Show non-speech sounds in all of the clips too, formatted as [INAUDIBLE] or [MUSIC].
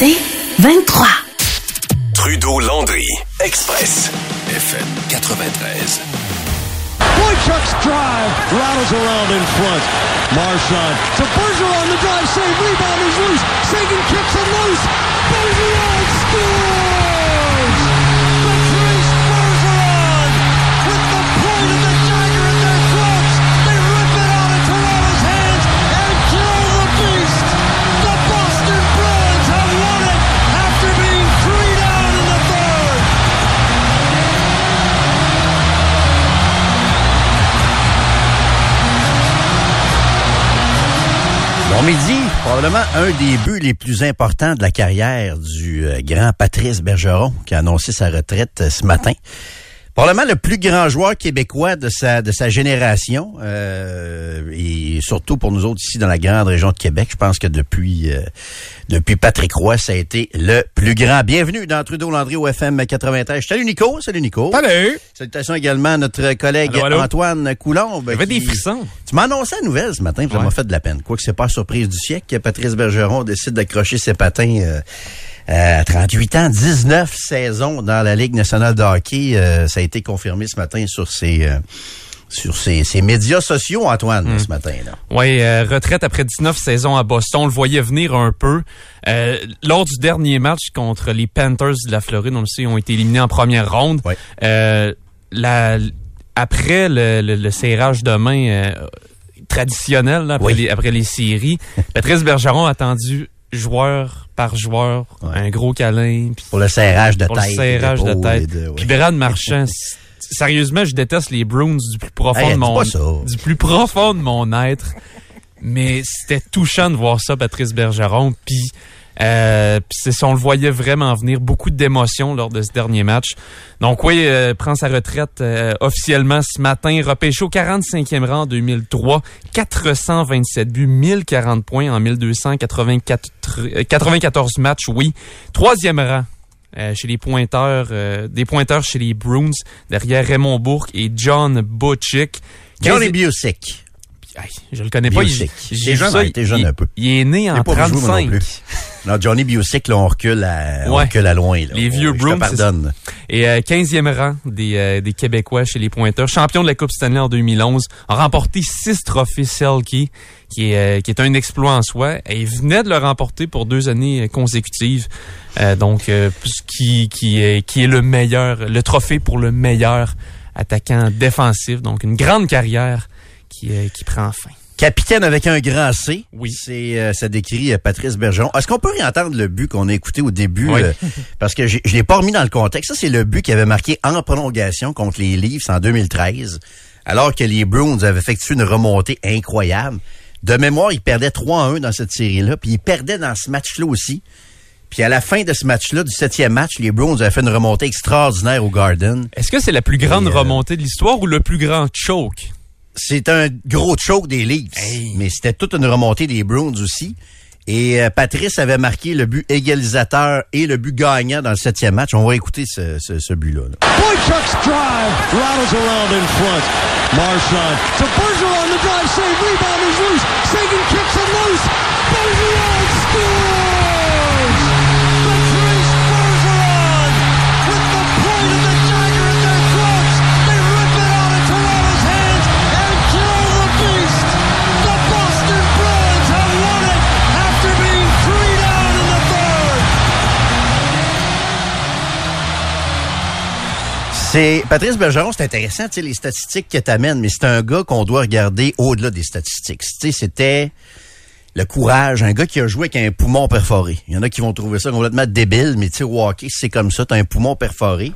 C'est 23. Trudeau-Landry, Express, FM 93. Boychuk's drive rattles around in front. Marchand to Bergeron, the drive save, rebound is loose. Sagan kicks it loose. Bergeron Bon midi, probablement un des buts les plus importants de la carrière du euh, grand Patrice Bergeron qui a annoncé sa retraite euh, ce matin. Probablement le plus grand joueur québécois de sa de sa génération euh, et surtout pour nous autres ici dans la grande région de Québec. Je pense que depuis euh, depuis Patrick Roy, ça a été le plus grand. Bienvenue dans Trudeau Landry au FM 93. Salut Nico, salut Nico. Salut! Salutations également à notre collègue Allô, allô. Antoine Coulombe. J'avais des frissons. tu m'as annoncé la nouvelle ce matin, puis ça Ouais. m'a fait de la peine. Quoique c'est pas surprise du siècle que Patrice Bergeron décide d'accrocher ses patins euh, euh, à 38 ans, 19 saisons dans la Ligue nationale de hockey. Euh, ça a été confirmé ce matin sur ses euh, sur ses, ses médias sociaux, Antoine, Hmm. ce matin. Là. Oui, euh, retraite après 19 saisons à Boston. On le voyait venir un peu. Euh, lors du dernier match contre les Panthers de la Floride, on le sait, ils ont été éliminés en première ronde. Euh, la, après le, le, le serrage de main euh, traditionnel, là, après, Oui. les, après les séries, [LAUGHS] Patrice Bergeron a attendu joueur par joueur, Ouais. un gros câlin, puis Pour le serrage de pour tête. le serrage de tête. ouais. Puis Brad Marchand, [LAUGHS] sérieusement, je déteste les Bruins du plus profond Hey, de mon du plus profond de mon être. Mais c'était touchant de voir ça, Patrice Bergeron. Puis euh, c'est ça, on le voyait vraiment venir. Beaucoup d'émotions lors de ce dernier match. Donc oui, euh, prend sa retraite euh, officiellement ce matin. Repêché au 45e rang en 2003. 427 buts, 1040 points en 1294 euh, 94 matchs, oui. Troisième rang euh, chez les pointeurs, euh, des pointeurs chez les Bruins, derrière Raymond Bourque et John Butchick. Johnny Quinze- Busick. Hey, je le connais pas. il- j'ai jeune, ça, t'es jeune un peu. Il est né en est pas joué, moi non 35. Non, Johnny Busick, là, on recule à, on recule à loin. Là. Les vieux je te Bruins, c'est pardonne. Et euh, 15e rang des, euh, des Québécois chez les pointeurs. Champion de la Coupe Stanley en 2011. A remporté six trophées Selkie, qui est, euh, qui est un exploit en soi. Et il venait de le remporter pour deux années euh, consécutives. Donc, qui, qui, est, qui est le meilleur, le trophée pour le meilleur attaquant défensif. Donc, une grande carrière qui, qui prend fin. Capitaine avec un grand C. Oui. C'est euh, ça décrit euh, Patrice Bergeron. Est-ce qu'on peut réentendre le but qu'on a écouté au début Oui. euh, [LAUGHS] parce que je l'ai pas remis dans le contexte. Ça c'est le but qui avait marqué en prolongation contre les Leafs en 2013 alors que les Bruins avaient effectué une remontée incroyable. De mémoire, ils perdaient 3-1 dans cette série-là, puis ils perdaient dans ce match-là aussi. Puis à la fin de ce match-là, du septième match, les Bruins avaient fait une remontée extraordinaire au Garden. Est-ce que c'est la plus grande Et, remontée de l'histoire ou le plus grand choke? C'est un gros choke des Leafs, Hey. mais c'était toute une remontée des Bruins aussi. Et euh, Patrice avait marqué le but égalisateur et le but gagnant dans le septième match. On va écouter ce, ce, ce but-là. là. Boychuk's drive rattles around in front. Marchand to Bergeron, the drive save, rebound is loose. Sagan kicks it loose. Bergeron scores! C'est Patrice Bergeron, c'est intéressant, tu sais, les statistiques que t'amènes, mais c'est un gars qu'on doit regarder au-delà des statistiques. Tu sais, c'était le courage, un gars qui a joué avec un poumon perforé. Il y en a qui vont trouver ça complètement débile, mais tu sais, au hockey, c'est comme ça, t'as un poumon perforé.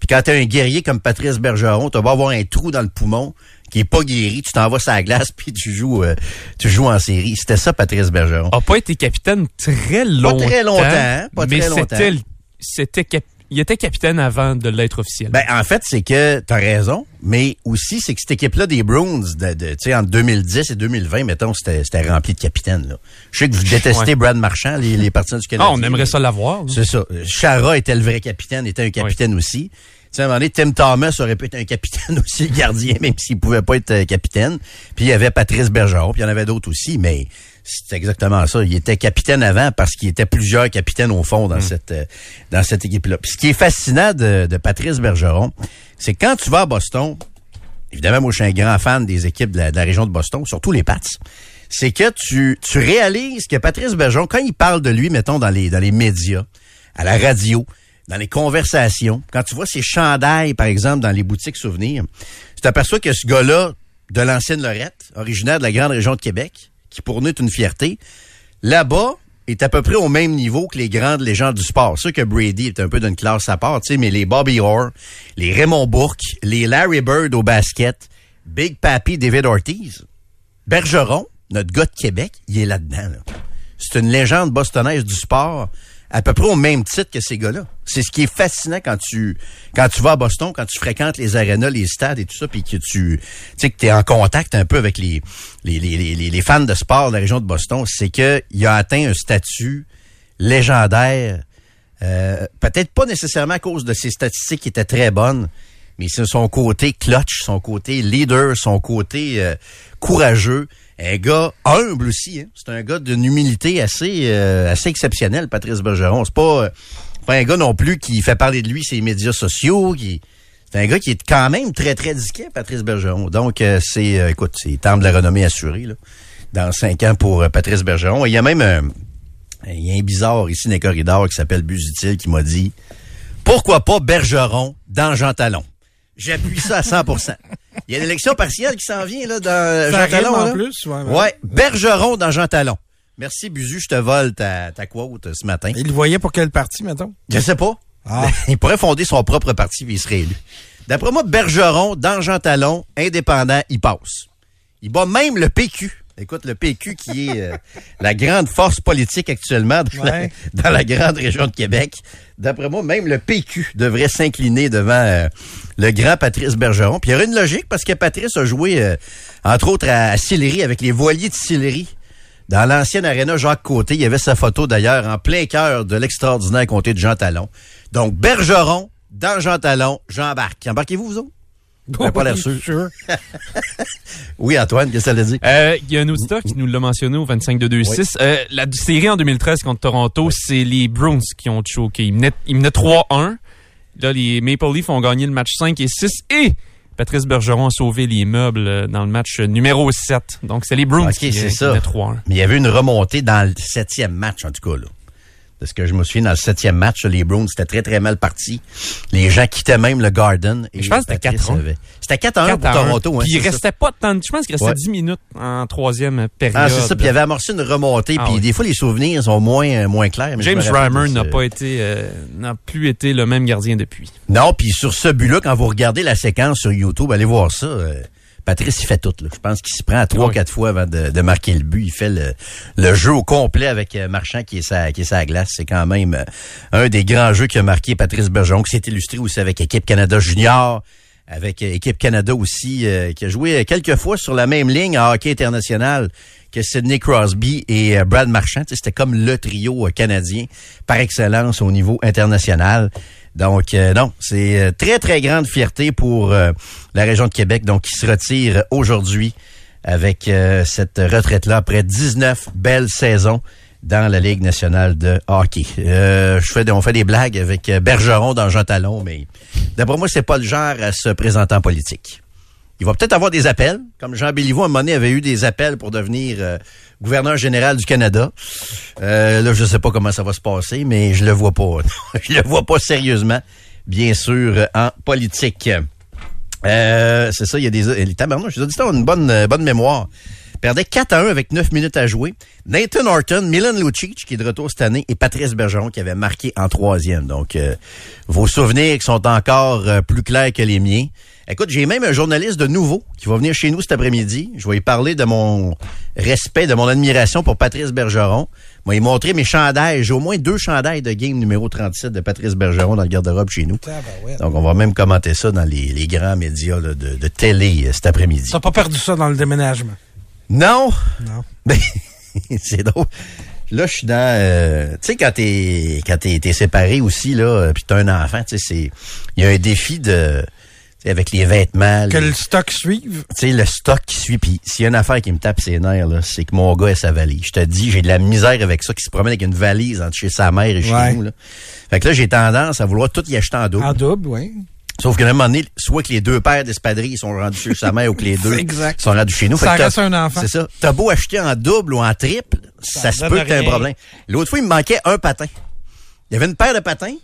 Puis quand t'es un guerrier comme Patrice Bergeron, t'as beau avoir un trou dans le poumon qui est pas guéri, tu t'en vas sur la glace [LAUGHS] puis tu joues euh, tu joues en série. C'était ça Patrice Bergeron. a pas été capitaine très longtemps. très longtemps, hein? Pas mais très longtemps. c'était, c'était il était capitaine avant de l'être officiel. Ben, en fait, c'est que t'as raison, mais aussi, c'est que cette équipe-là des Bruins, de, de- tu sais, entre 2010 et 2020, mettons, c'était rempli de capitaines, là. Je sais que vous détestez Ouais. Brad Marchand, les, les partisans du Canada. [LAUGHS] ah, on aimerait ça l'avoir. C'est ça. Chara était le vrai capitaine, était un capitaine aussi. Tu sais, à un moment donné, Tim Thomas aurait pu être un capitaine [LAUGHS] aussi, le gardien, même s'il pouvait pas être euh, capitaine. Puis il y avait Patrice Bergeron, puis il y en avait d'autres aussi, mais C'est exactement ça. Il était capitaine avant parce qu'il était plusieurs capitaines au fond dans cette euh, dans cette équipe-là. Puis ce qui est fascinant de, de Patrice Bergeron, c'est quand tu vas à Boston, évidemment, moi je suis un grand fan des équipes de la, de la région de Boston, surtout les Pats. C'est que tu, tu réalises que Patrice Bergeron, quand il parle de lui, mettons, dans les, dans les médias, à la radio, dans les conversations, quand tu vois ses chandails, par exemple, dans les boutiques souvenirs, tu t'aperçois que ce gars-là, de l'ancienne Lorette, originaire de la grande région de Québec, qui pour nous est une fierté, là-bas, est à peu près au même niveau que les grandes légendes du sport. Sûr que Brady est un peu d'une classe à part, mais les Bobby Orr, les Raymond Bourque, les Larry Bird au basket, Big Papi David Ortiz, Bergeron, notre gars de Québec, il est là-dedans. Là. C'est une légende bostonnaise du sport à peu près au même titre que ces gars-là. C'est ce qui est fascinant quand tu quand tu vas à Boston, quand tu fréquentes les arénas, les stades et tout ça, puis que tu sais que tu es en contact un peu avec les les, les, les, les fans de sport de la région de Boston, c'est que il a atteint un statut légendaire. Euh, Peut-être pas nécessairement à cause de ses statistiques qui étaient très bonnes, c'est son côté clutch, son côté leader, son côté euh, courageux. Un gars humble aussi. Hein? C'est un gars d'une humilité assez euh, assez exceptionnelle, Patrice Bergeron. C'est pas, euh, pas un gars non plus qui fait parler de lui ses médias sociaux. C'est un gars qui est quand même très, très disquet, Patrice Bergeron. Donc, c'est, écoute, c'est temps de la renommée assurée, là, dans cinq ans pour Patrice Bergeron. Il y a même y a un bizarre ici dans les corridors qui s'appelle Busutil qui m'a dit, pourquoi pas Bergeron dans Jean Talon? J'appuie ça à 100% Il y a une élection partielle qui s'en vient, là, dans Ça Jean Talon. en là. plus, ouais, ouais. Ouais, Bergeron dans Jean Talon. Merci, Buzu, je te vole ta, ta quote euh, ce matin. Il le voyait pour quel parti, mettons? Je sais pas. Ah. [LAUGHS] Il pourrait fonder son propre parti puis il serait élu. D'après moi, Bergeron, dans Jean Talon, indépendant, il passe. Il bat même le PQ. Écoute, le PQ qui est euh, la grande force politique actuellement dans, la, Ouais. dans la grande région de Québec. D'après moi, même le PQ devrait s'incliner devant euh, le grand Patrice Bergeron. Puis il y aurait une logique parce que Patrice a joué, euh, entre autres, à, à Sillery avec les voiliers de Sillery. Dans l'ancienne aréna Jacques Côté, il y avait sa photo d'ailleurs en plein cœur de l'extraordinaire comté de Jean Talon. Donc, Bergeron, dans Jean Talon, j'embarque. Embarquez-vous, vous autres? Avez [LAUGHS] pas l'air sûr. [LAUGHS] Oui, Antoine, qu'est-ce que ça veut dire? Euh, Il y a un auditeur qui nous l'a mentionné au 25 de 2-6. Euh, la série en 2013 contre Toronto, c'est les Bruins qui ont choqué. Ils menaient, ils menaient 3-1. Là, les Maple Leafs ont gagné le match 5 et 6. Et Patrice Bergeron a sauvé les meubles euh, dans le match numéro 7. Donc, c'est les Bruins Ok, qui, c'est euh, qui ça. menaient 3-1. Mais il y avait une remontée dans le septième match, en tout cas, là. De ce que je me souviens, dans le septième match, les Browns, c'était très, très mal parti. Les gens quittaient même le Garden. Et Je pense que c'était Patrice 4-1. avait- C'était 4-1 pour 4-1. Toronto. hein, Puis il c'est ça. restait pas tant. de- Je pense qu'il restait Ouais. 10 minutes en troisième période. Ah, c'est ça. Puis il avait amorcé une remontée. Ah puis des fois, les souvenirs sont moins, euh, moins clairs. mais James Reimer n'a pas été, euh, n'a plus été le même gardien depuis. Non, puis sur ce but-là, quand vous regardez la séquence sur YouTube, allez voir ça. euh, Patrice, il fait tout. Là. Je pense qu'il s'y prend à trois, quatre fois avant de, de marquer le but. Il fait le, le jeu au complet avec euh, Marchand qui est sa, qui est sa glace. C'est quand même euh, un des grands jeux qu'a marqué Patrice Bergeron, qui s'est illustré aussi avec Équipe Canada Junior, avec euh, Équipe Canada aussi, euh, qui a joué quelques fois sur la même ligne en hockey international que Sidney Crosby et euh, Brad Marchand. C'était comme le trio euh, canadien par excellence au niveau international. Donc, euh, non, c'est très, très grande fierté pour la région de Québec, donc qui se retire aujourd'hui avec cette retraite-là après 19 belles saisons dans la Ligue nationale de hockey. Euh, je fais, on fait des blagues avec Bergeron dans Jean Talon, mais d'après moi, c'est pas le genre à se présenter en politique. Il va peut-être avoir des appels, comme Jean Béliveau, à un moment donné, avait eu des appels pour devenir euh, gouverneur général du Canada. Euh, là, je sais pas comment ça va se passer, mais je le vois pas. [LAUGHS] je le vois pas sérieusement, bien sûr, en politique. Euh, c'est ça, il y a des... Les tabarnouches, auditeurs ont une bonne, bonne mémoire. Perdait 4 à 1 avec 9 minutes à jouer. Nathan Horton, Milan Lucic, qui est de retour cette année, et Patrice Bergeron, qui avait marqué en troisième. Donc, vos souvenirs sont encore plus clairs que les miens. Écoute, j'ai même un journaliste de nouveau qui va venir chez nous cet après-midi. Je vais lui parler de mon respect, de mon admiration pour Patrice Bergeron. Moi, il montré mes chandails. J'ai au moins deux chandails de game numéro 37 de Patrice Bergeron dans le garde-robe chez nous. Donc, on va même commenter ça dans les, les grands médias là, de, de télé euh, cet après-midi. T'as pas perdu ça dans le déménagement? Non! Non. [LAUGHS] Ben, c'est drôle. Là, je suis dans... euh, tu sais, quand t'es quand t'es, t'es séparé aussi, là, euh, puis t'as un enfant, tu sais, c'est... Il y a un défi de... avec les vêtements. Que les- le stock suive. tu sais, le stock qui suit. Puis s'il y a une affaire qui me tape ses nerfs, là, c'est que mon gars ait sa valise. Je te dis, j'ai de la misère avec ça, qui se promène avec une valise entre chez sa mère et chez Ouais. nous. Là. Fait que là, j'ai tendance à vouloir tout y acheter en double. En double, oui. Sauf qu'à un moment donné, soit que les deux paires d'espadrilles sont rendus chez sa mère ou que les [LAUGHS] deux Exact. sont rendus chez nous. Ça Fait reste un enfant. C'est ça. T'as beau acheter en double ou en triple, ça, se peut que t'aies un problème. L'autre fois, il me manquait un patin. Il y avait une paire de patins.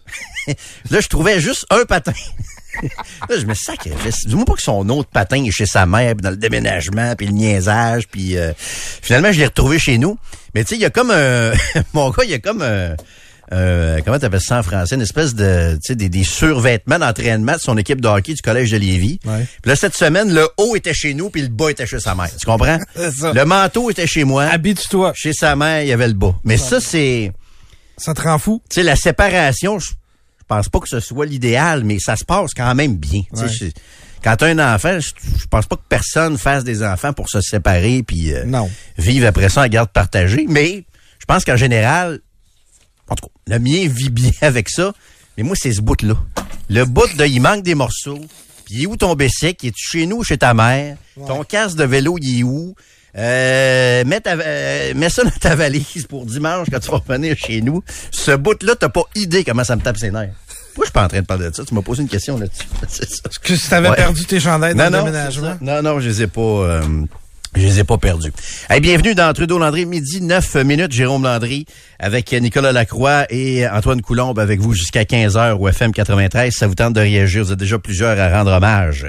[LAUGHS] là, je trouvais juste un patin. [LAUGHS] là, je me sacre. Dis-moi pas que son autre patin est chez sa mère, puis dans le déménagement, puis le niaisage, puis euh, finalement, je l'ai retrouvé chez nous. Mais tu sais, il y a comme un... [LAUGHS] Mon gars, il y a comme un... euh, comment t'appelles ça en français? Une espèce de, tu sais, des, des survêtements d'entraînement de son équipe de hockey du Collège de Lévis. Ouais. Puis là, cette semaine, le haut était chez nous, puis le bas était chez sa mère. Tu comprends? Ça. Le manteau était chez moi. Habite-toi. Chez sa mère, il y avait le bas. Mais ça, c'est... Ça te rend fou? Tu sais, la séparation, je pense pas que ce soit l'idéal, mais ça se passe quand même bien. Ouais. je- Quand tu as un enfant, je, je pense pas que personne fasse des enfants pour se séparer puis euh, vivre après ça en garde partagée. Mais je pense qu'en général, en tout cas, le mien vit bien [LAUGHS] avec ça. Mais moi, c'est ce bout-là. Le bout de il manque des morceaux. Puis il est où ton bicycle? Il est chez nous ou chez ta mère? Ton casque de vélo, il est où? Euh, mets, ta- euh, mets ça dans ta valise pour dimanche quand tu vas revenir chez nous. Ce bout-là, t'as pas idée comment ça me tape ses nerfs. Pourquoi je suis pas en train de parler de ça? Tu m'as posé une question là-dessus. [LAUGHS] C'est ça. Que t'avais Ouais. perdu tes chandails dans Non, le non, déménagement. non, non, je les ai pas, euh, je les ai pas perdus. Hey, bienvenue dans Trudeau Landry, midi 9 minutes, Jérôme Landry avec Nicolas Lacroix et Antoine Coulombe avec vous jusqu'à 15h au FM 93. Ça vous tente de réagir, vous êtes déjà plusieurs à rendre hommage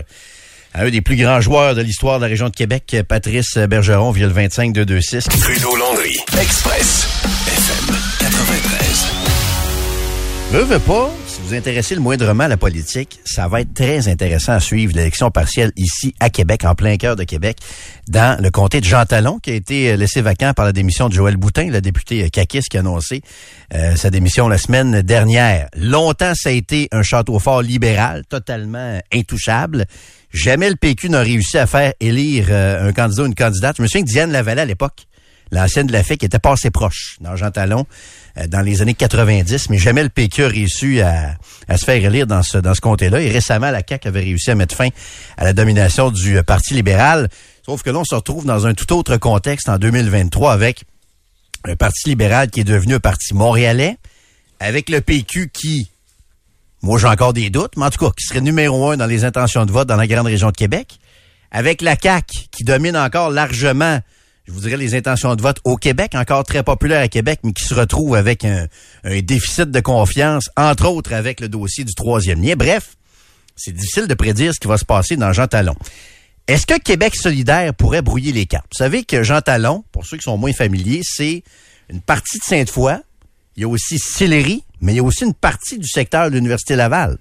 à un des plus grands joueurs de l'histoire de la région de Québec, Patrice Bergeron, via le 25 226. Trudeau Landry, Express, FM 93. Veux, veux pas, si vous intéressez le moindrement à la politique, ça va être très intéressant à suivre l'élection partielle ici à Québec, en plein cœur de Québec, dans le comté de Jean Talon, qui a été euh, laissé vacant par la démission de Joël Boutin, le député euh, caquiste qui a annoncé euh, sa démission la semaine dernière. Longtemps, ça a été un château fort libéral, totalement intouchable. Jamais le PQ n'a réussi à faire élire euh, un candidat ou une candidate. Je me souviens que Diane Lavallée, à l'époque, l'ancienne de la FEC, était pas assez proche dans Jean Talon euh, dans les années 90, mais jamais le PQ a réussi à, se faire élire dans ce, dans ce comté-là. Et récemment, la CAQ avait réussi à mettre fin à la domination du euh, Parti libéral. Sauf que là, on se retrouve dans un tout autre contexte en 2023 avec un Parti libéral qui est devenu un parti montréalais, avec le PQ qui, moi j'ai encore des doutes, mais en tout cas, qui serait numéro un dans les intentions de vote dans la grande région de Québec, avec la CAQ qui domine encore largement je vous dirais, les intentions de vote au Québec, encore très populaire à Québec, mais qui se retrouve avec un, déficit de confiance, entre autres avec le dossier du troisième lien. Bref, c'est difficile de prédire ce qui va se passer dans Jean Talon. Est-ce que Québec solidaire pourrait brouiller les cartes? Vous savez que Jean Talon, pour ceux qui sont moins familiers, c'est une partie de Sainte-Foy. Il y a aussi Sillery, mais il y a aussi une partie du secteur de l'Université Laval.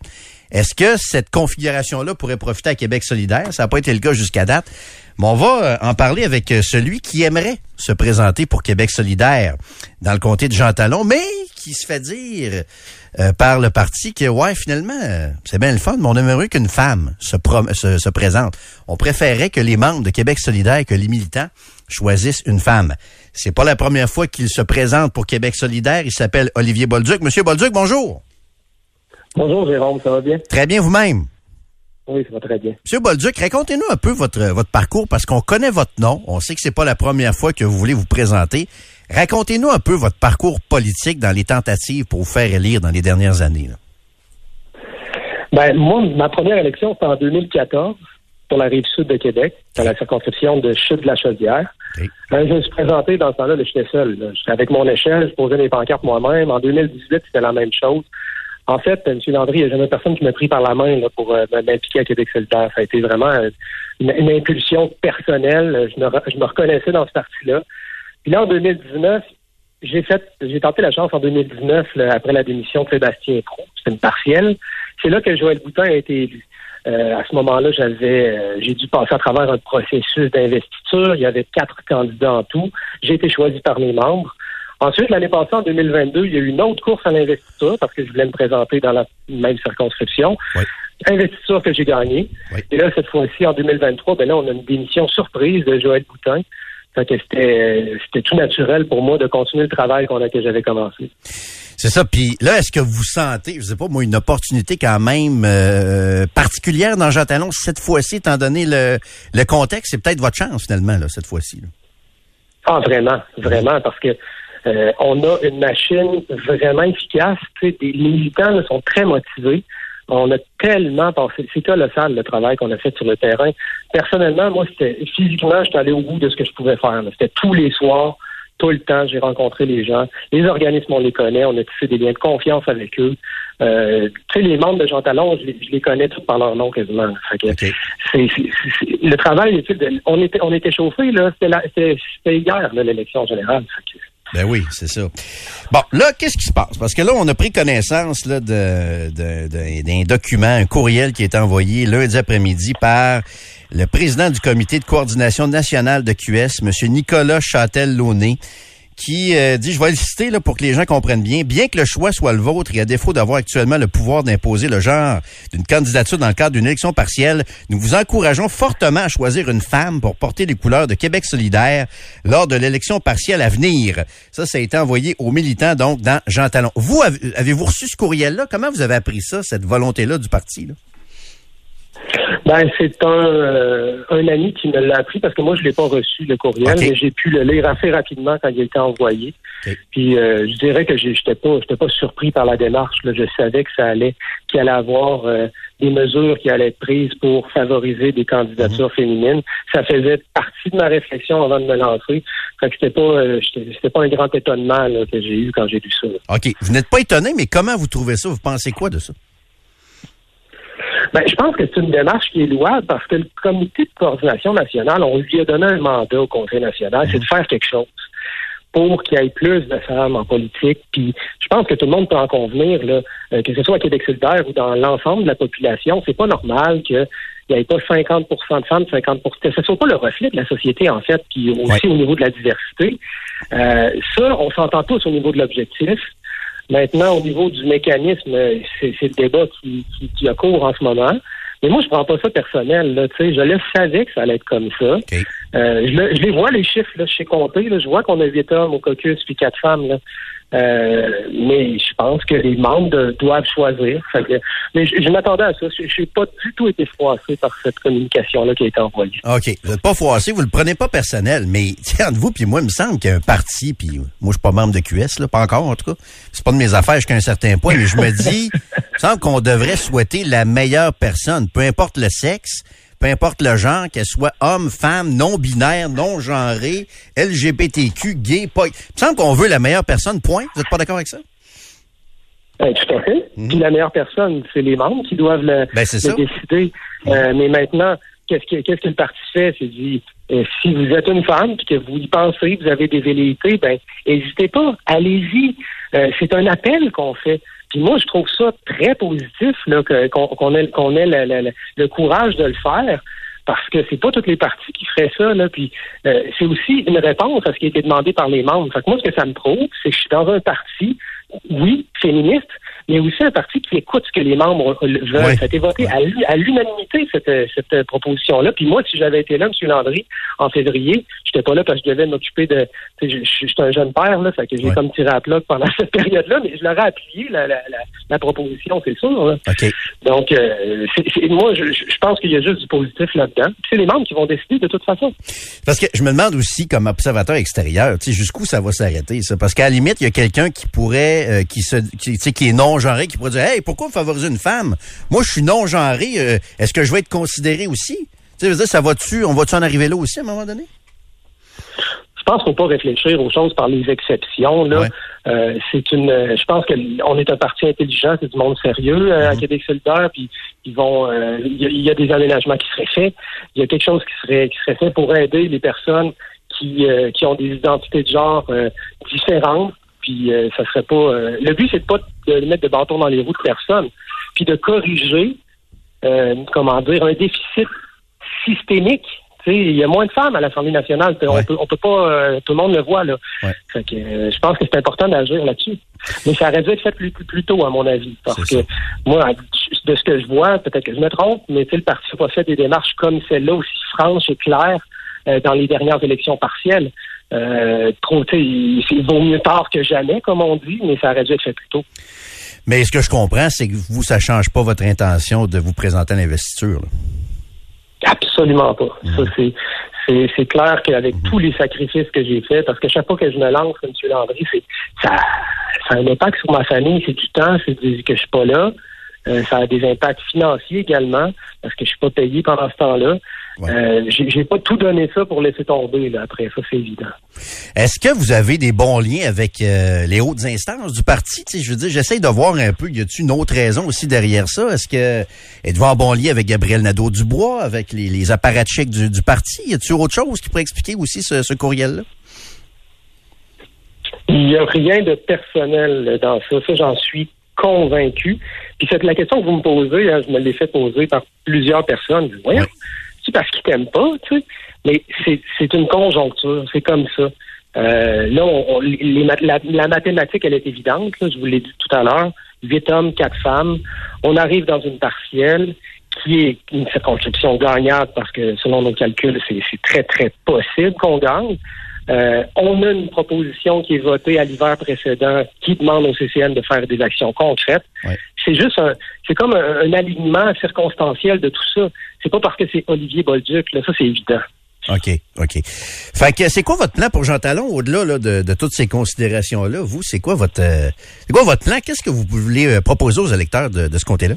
Est-ce que cette configuration-là pourrait profiter à Québec solidaire? Ça n'a pas été le cas jusqu'à date. Mais on va euh, en parler avec euh, celui qui aimerait se présenter pour Québec solidaire dans le comté de Jean Talon, mais qui se fait dire euh, par le parti que, ouais, finalement, c'est bien le fun, mais on aimerait qu'une femme se, se, se présente. On préférerait que les membres de Québec solidaire, que les militants choisissent une femme. C'est pas la première fois qu'il se présente pour Québec solidaire. Il s'appelle Olivier Bolduc. Monsieur Bolduc, bonjour. Bonjour Jérôme, ça va bien? Très bien vous-même? Oui, ça va très bien. Monsieur Bolduc, racontez-nous un peu votre, votre parcours parce qu'on connaît votre nom. On sait que c'est pas la première fois que vous voulez vous présenter. Racontez-nous un peu votre parcours politique dans les tentatives pour vous faire élire dans les dernières années. là. Ben, moi, ma première élection, c'était en 2014 pour la rive sud de Québec, dans la circonscription de Chute de la Chaudière. Ben, je me suis présenté dans ce temps-là, là, j'étais seul. J'étais avec mon échelle, je posais des pancartes moi-même. En 2018, c'était la même chose. En fait, M. Landry, il n'y a jamais personne qui m'a pris par la main pour euh, m'impliquer à Québec solidaire. Ça a été vraiment euh, une, impulsion personnelle. Je me, reconnaissais dans ce parti-là. Puis là, en 2019, j'ai fait, j'ai tenté la chance en 2019, là, après la démission de Sébastien Pro. C'était une partielle. C'est là que Joël Boutin a été élu. Euh, à ce moment-là, j'avais, euh, j'ai dû passer à travers un processus d'investiture. Il y avait quatre candidats en tout. J'ai été choisi par mes membres. Ensuite, l'année passée, en 2022, il y a eu une autre course à l'investiture parce que je voulais me présenter dans la même circonscription. Oui. Investiture que j'ai gagnée. Oui. Et là, cette fois-ci, en 2023, ben là, on a une démission surprise de Joël Boutin. Fait que c'était, c'était tout naturel pour moi de continuer le travail qu'on a, que j'avais commencé. C'est ça. Puis là, est-ce que vous sentez, je sais pas moi, une opportunité quand même euh, particulière dans Jean Talon cette fois-ci, étant donné le, le contexte, c'est peut-être votre chance finalement là, cette fois-ci. Ah, vraiment, vraiment, parce que euh, on a une machine vraiment efficace. Les militants là, sont très motivés. On a tellement passé, c'est colossal le travail qu'on a fait sur le terrain. Personnellement, moi, c'était physiquement, j'étais allé au bout de ce que je pouvais faire. C'était tous les soirs, tout le temps, j'ai rencontré les gens. Les organismes, on les connaît, on a tissé des liens de confiance avec eux. Euh, tu sais, les membres de Jean Talon, je les, je les connais tous par leur nom quasiment. Fait que OK. c'est, c'est- c'est- c'est- le travail, on était, on était chauffés là. C'était, la- c'était, c'était hier l'élection générale. Fait que- Ben oui, c'est ça. Bon, là, qu'est-ce qui se passe? Parce que là, on a pris connaissance là, de, d'un document, un courriel qui est envoyé lundi après-midi par le président du comité de coordination nationale de QS, M. Nicolas Châtel-Launay, qui euh, dit, je vais le là, pour que les gens comprennent bien, bien que le choix soit le vôtre et à défaut d'avoir actuellement le pouvoir d'imposer le genre d'une candidature dans le cadre d'une élection partielle, nous vous encourageons fortement à choisir une femme pour porter les couleurs de Québec solidaire lors de l'élection partielle à venir. Ça, ça a été envoyé aux militants, donc, dans Jean Talon. Vous, avez- avez-vous reçu ce courriel-là? Comment vous avez appris ça, cette volonté-là du parti? Là? Ben, c'est un, euh, un ami qui me l'a appris parce que moi, je l'ai pas reçu, le courriel, mais j'ai pu le lire assez rapidement quand il a été envoyé. Puis, euh, je dirais que j'étais pas, j'étais pas surpris par la démarche. Là. Je savais que ça allait, qu'il allait avoir euh, des mesures qui allaient être prises pour favoriser des candidatures féminines. Ça faisait partie de ma réflexion avant de me lancer. Fait que c'était pas, c'était pas un grand étonnement là, que j'ai eu quand j'ai lu ça. là. OK. Vous n'êtes pas étonné, mais comment vous trouvez ça? Vous pensez quoi de ça? Ben, je pense que c'est une démarche qui est louable parce que le comité de coordination nationale, on lui a donné un mandat au Conseil national, c'est de faire quelque chose pour qu'il y ait plus de femmes en politique. Puis je pense que tout le monde peut en convenir, là, euh, que ce soit à Québec solidaire ou dans l'ensemble de la population, c'est pas normal que il n'y ait pas 50 de femmes, 50 que ce soit pas le reflet de la société, en fait, puis aussi au niveau de la diversité. Euh, ça, on s'entend tous au niveau de l'objectif. Maintenant, au niveau du mécanisme, euh, c'est c'est le débat qui, qui, qui a cours en ce moment. Mais moi, je prends pas ça personnel. Là, tu sais, je le savais que ça allait être comme ça. Euh, je, je les vois, les chiffres, là, je sais compter. Là, je vois qu'on a huit hommes au caucus puis quatre femmes. Là. Euh, mais je pense que les membres doivent choisir. Mais je, m'attendais à ça. Je n'ai pas du tout été froissé par cette communication-là qui a été envoyée. OK. Vous n'êtes pas froissé, vous le prenez pas personnel, mais [LAUGHS] entre vous puis moi, il me semble qu'il y a un parti, puis moi, je suis pas membre de QS, là, pas encore, en tout cas. C'est pas de mes affaires jusqu'à un certain point, mais je me dis, il me semble qu'on devrait souhaiter la meilleure personne, peu importe le sexe, peu importe le genre, qu'elle soit homme, femme, non-binaire, non-genré, LGBTQ, gay, pas... Il me semble qu'on veut la meilleure personne, point. Vous êtes pas d'accord avec ça? Ben, tout à fait. Puis la meilleure personne, c'est les membres qui doivent le, Ben, décider. Euh, mais maintenant, qu'est-ce que, qu'est-ce que le parti fait? C'est dit, euh, si vous êtes une femme puis que vous y pensez, vous avez des velléités, ben, n'hésitez pas, allez-y. Euh, c'est un appel qu'on fait. Puis moi, je trouve ça très positif là, qu'on, ait, le, courage de le faire. Parce que c'est pas toutes les partis qui feraient ça, là. Puis euh, c'est aussi une réponse à ce qui a été demandé par les membres. Fait que moi, ce que ça me prouve, c'est que je suis dans un parti, oui, féministe, mais aussi un parti qui écoute ce que les membres veulent. Ça a été voté à l'u- à l'unanimité, cette, cette euh, proposition-là. Puis moi, si j'avais été là, M. Landry, en février, j'étais pas là parce que je devais m'occuper de... Je suis un jeune père, là, fait que j'ai comme tiré à plat pendant [LAUGHS] cette période-là, mais je l'aurais appuyé, la, la, la, la proposition, c'est sûr. là. Donc, euh, moi, je, pense qu'il y a juste du positif là-dedans. Puis c'est les membres qui vont décider de toute façon. Parce que je me demande aussi, comme observateur extérieur, jusqu'où ça va s'arrêter, ça? Parce qu'à la limite, il y a quelqu'un qui pourrait, euh, qui se, qui, tu sais, qui est non-genré, qui pourrait dire, hey, pourquoi vous favorisez une femme? Moi, je suis non-genré, euh, est-ce que je vais être considéré aussi? Tu sais, je veux dire, ça va-tu, on va-tu en arriver là aussi à un moment donné? Je pense qu'il ne faut pas réfléchir aux choses par les exceptions. Là. Ouais. Euh, c'est une. euh, Je pense qu'on est un parti intelligent, c'est du monde sérieux euh, à Mhm. Québec solidaire, puis ils vont. euh, Il y, a- il y a des aménagements qui seraient faits. Il y a quelque chose qui serait qui serait fait pour aider les personnes qui qui ont des identités de genre différentes. Puis euh, ça serait pas. euh, le but c'est de pas de mettre de bâton dans les roues de personne, puis de corriger. euh, comment dire un déficit systémique. Il y a moins de femmes à l'Assemblée nationale. On peut, on peut pas, tout le monde le voit là. Ouais. Fait que, je pense que c'est important d'agir là-dessus. Mais ça aurait dû être fait plus, tôt, à mon avis, parce que ça. moi, de ce que je vois, peut-être que je me trompe, mais le parti n'a pas fait des démarches comme celle-là aussi franches et claires dans les dernières élections partielles. Euh, trop, il, vaut mieux tard que jamais, comme on dit, mais ça aurait dû être fait plus tôt. Mais ce que je comprends, c'est que vous, ça change pas votre intention de vous présenter à l'investiture. Absolument pas. Mhm. Ça, c'est, c'est, c'est clair qu'avec tous les sacrifices que j'ai faits, parce que chaque fois que je me lance, M. Landry, c'est, ça, ça a un impact sur ma famille, c'est du temps, c'est du- que je suis pas là. Euh, ça a des impacts financiers également, parce que je suis pas payé pendant ce temps-là. Ouais. Euh, j'ai, pas tout donné ça pour laisser tomber, là, après, ça, c'est évident. Est-ce que vous avez des bons liens avec euh, les hautes instances du parti? Tu sais, je veux dire, j'essaye de voir un peu, y a-t-il une autre raison aussi derrière ça? Est-ce que êtes-vous en bon lien avec Gabriel Nadeau-Dubois, avec les, les apparatchiks du, du parti? Y a-t-il autre chose qui pourrait expliquer aussi ce, ce courriel-là? Il n'y a rien de personnel dans ça. Ça, j'en suis convaincu. Puis c'est la question que vous me posez, hein, je me l'ai fait poser par plusieurs personnes. Voyons, parce qu'ils t'aiment pas, tu sais. Mais c'est, une conjoncture, c'est comme ça. Euh, là, on- la, mathématique, elle est évidente. je vous l'ai dit tout à l'heure. Huit hommes, quatre femmes. On arrive dans une partielle qui est une circonscription gagnante parce que selon nos calculs, c'est très, très possible qu'on gagne. Euh, on a une proposition qui est votée à l'hiver précédent qui demande au CCN de faire des actions concrètes. Ouais. C'est juste un, c'est comme un, un alignement circonstanciel de tout ça. C'est pas parce que c'est Olivier Bolduc, là, ça c'est évident. OK, OK. Fait que c'est quoi votre plan pour Jean Talon, au-delà là, de, de toutes ces considérations-là? Vous, c'est quoi votre euh, c'est quoi votre plan? Qu'est-ce que vous voulez euh, proposer aux électeurs de, de ce côté-là?